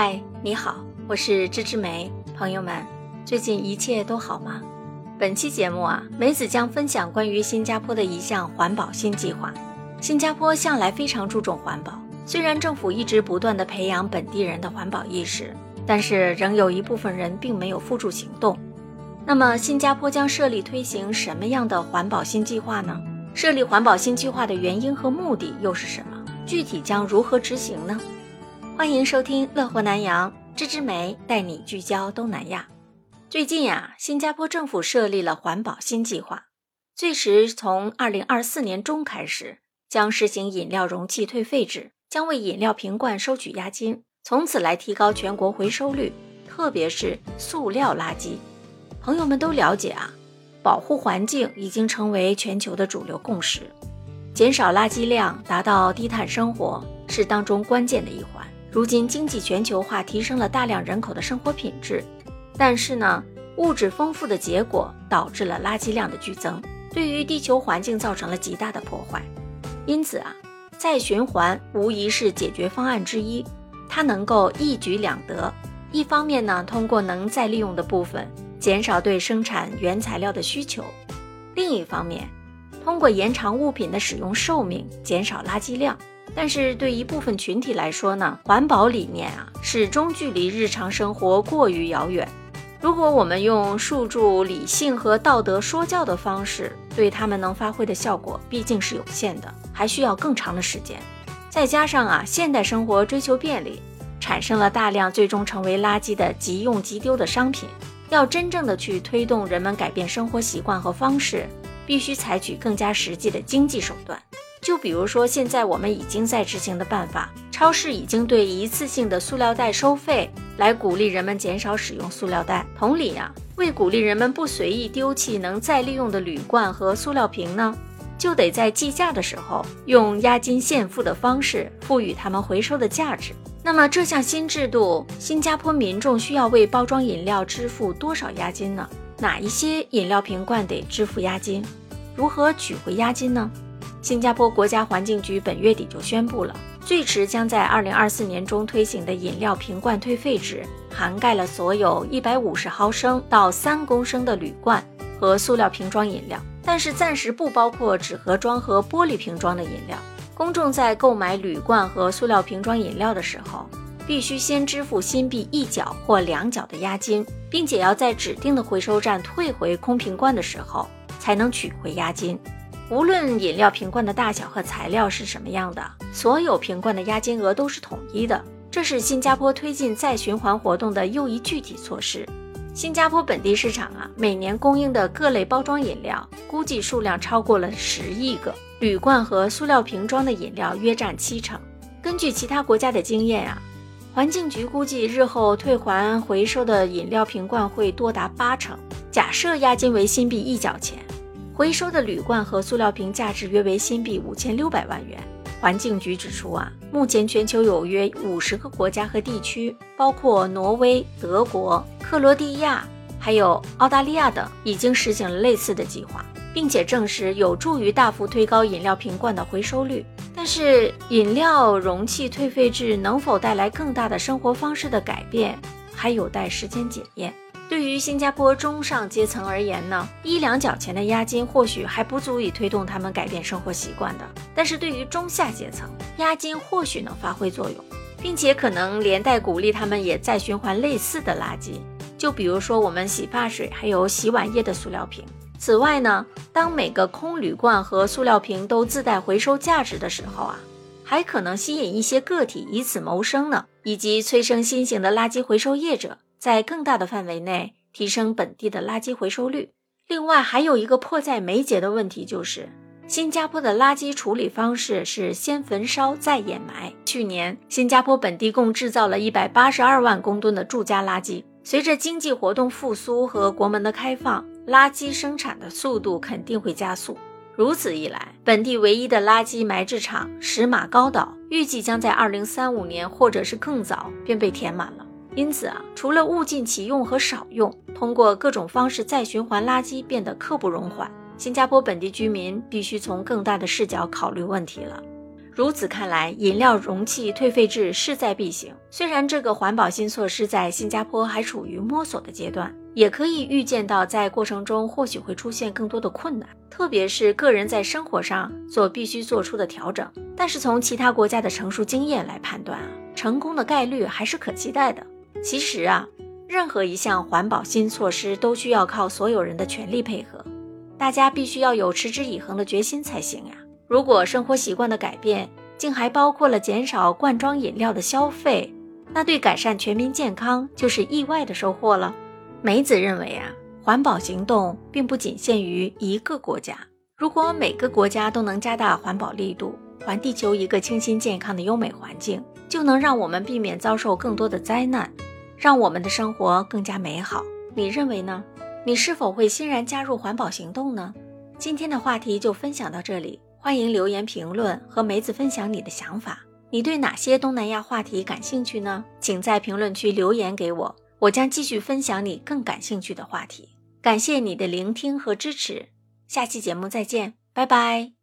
嗨，你好，我是芝芝梅。朋友们，最近一切都好吗？本期节目啊，梅子将分享关于新加坡的一项环保新计划。新加坡向来非常注重环保，虽然政府一直不断的培养本地人的环保意识，但是仍有一部分人并没有付诸行动。那么，新加坡将设立推行什么样的环保新计划呢？设立环保新计划的原因和目的又是什么？具体将如何执行呢？欢迎收听《乐活南洋》，芝芝梅带你聚焦东南亚。最近呀，新加坡政府设立了环保新计划，最迟从二零二四年中开始，将实行饮料容器退费制，将为饮料瓶罐收取押金，从此来提高全国回收率，特别是塑料垃圾。朋友们都了解啊，保护环境已经成为全球的主流共识。减少垃圾量，达到低碳生活是当中关键的一环。如今经济全球化提升了大量人口的生活品质，但是呢，物质丰富的结果导致了垃圾量的剧增，对于地球环境造成了极大的破坏。因此啊，再循环无疑是解决方案之一，它能够一举两得。一方面呢，通过能再利用的部分减少对生产原材料的需求；另一方面，通过延长物品的使用寿命，减少垃圾量，但是对一部分群体来说呢，环保理念啊始终距离日常生活过于遥远。如果我们用树柱理性和道德说教的方式，对他们能发挥的效果毕竟是有限的，还需要更长的时间。再加上啊，现代生活追求便利，产生了大量最终成为垃圾的即用即丢的商品。要真正的去推动人们改变生活习惯和方式。必须采取更加实际的经济手段，就比如说现在我们已经在执行的办法，超市已经对一次性的塑料袋收费，来鼓励人们减少使用塑料袋。同理呀，为鼓励人们不随意丢弃能再利用的铝罐和塑料瓶呢，就得在计价的时候用押金现付的方式赋予他们回收的价值。那么这项新制度，新加坡民众需要为包装饮料支付多少押金呢？哪一些饮料瓶罐得支付押金？如何取回押金呢？新加坡国家环境局本月底就宣布了，最迟将在二零二四年中推行的饮料瓶罐退费制，涵盖了所有一百五十毫升到三公升的铝罐和塑料瓶装饮料，但是暂时不包括纸盒装和玻璃瓶装的饮料。公众在购买铝罐和塑料瓶装饮料的时候，必须先支付新币一角或两角的押金，并且要在指定的回收站退回空瓶罐的时候才能取回押金。无论饮料瓶罐的大小和材料是什么样的，所有瓶罐的押金额都是统一的。这是新加坡推进再循环活动的又一具体措施。新加坡本地市场啊，每年供应的各类包装饮料估计数量超过了十亿个，铝罐和塑料瓶装的饮料约占七成。根据其他国家的经验啊。环境局估计，日后退还回收的饮料瓶罐会多达八成。假设押金为新币一角钱，回收的铝罐和塑料瓶价值约为新币五千六百万元。环境局指出啊，目前全球有约五十个国家和地区，包括挪威、德国、克罗地亚，还有澳大利亚等，已经实行了类似的计划。并且证实有助于大幅推高饮料瓶罐的回收率，但是饮料容器退费制能否带来更大的生活方式的改变，还有待时间检验。对于新加坡中上阶层而言呢，一两角钱的押金或许还不足以推动他们改变生活习惯的，但是对于中下阶层，押金或许能发挥作用，并且可能连带鼓励他们也再循环类似的垃圾，就比如说我们洗发水还有洗碗液的塑料瓶。此外呢，当每个空铝罐和塑料瓶都自带回收价值的时候啊，还可能吸引一些个体以此谋生呢，以及催生新型的垃圾回收业者，在更大的范围内提升本地的垃圾回收率。另外，还有一个迫在眉睫的问题就是，新加坡的垃圾处理方式是先焚烧再掩埋。去年，新加坡本地共制造了一百八十二万公吨的住家垃圾。随着经济活动复苏和国门的开放，垃圾生产的速度肯定会加速。如此一来，本地唯一的垃圾埋置场石马高岛预计将在二零三五年或者是更早便被填满了。因此啊，除了物尽其用和少用，通过各种方式再循环垃圾变得刻不容缓。新加坡本地居民必须从更大的视角考虑问题了。如此看来，饮料容器退费制势在必行。虽然这个环保新措施在新加坡还处于摸索的阶段，也可以预见到在过程中或许会出现更多的困难，特别是个人在生活上所必须做出的调整。但是从其他国家的成熟经验来判断啊，成功的概率还是可期待的。其实啊，任何一项环保新措施都需要靠所有人的全力配合，大家必须要有持之以恒的决心才行呀。如果生活习惯的改变竟还包括了减少罐装饮料的消费，那对改善全民健康就是意外的收获了。梅子认为啊，环保行动并不仅限于一个国家，如果每个国家都能加大环保力度，还地球一个清新健康的优美环境，就能让我们避免遭受更多的灾难，让我们的生活更加美好。你认为呢？你是否会欣然加入环保行动呢？今天的话题就分享到这里。欢迎留言评论和梅子分享你的想法。你对哪些东南亚话题感兴趣呢？请在评论区留言给我，我将继续分享你更感兴趣的话题。感谢你的聆听和支持，下期节目再见，拜拜。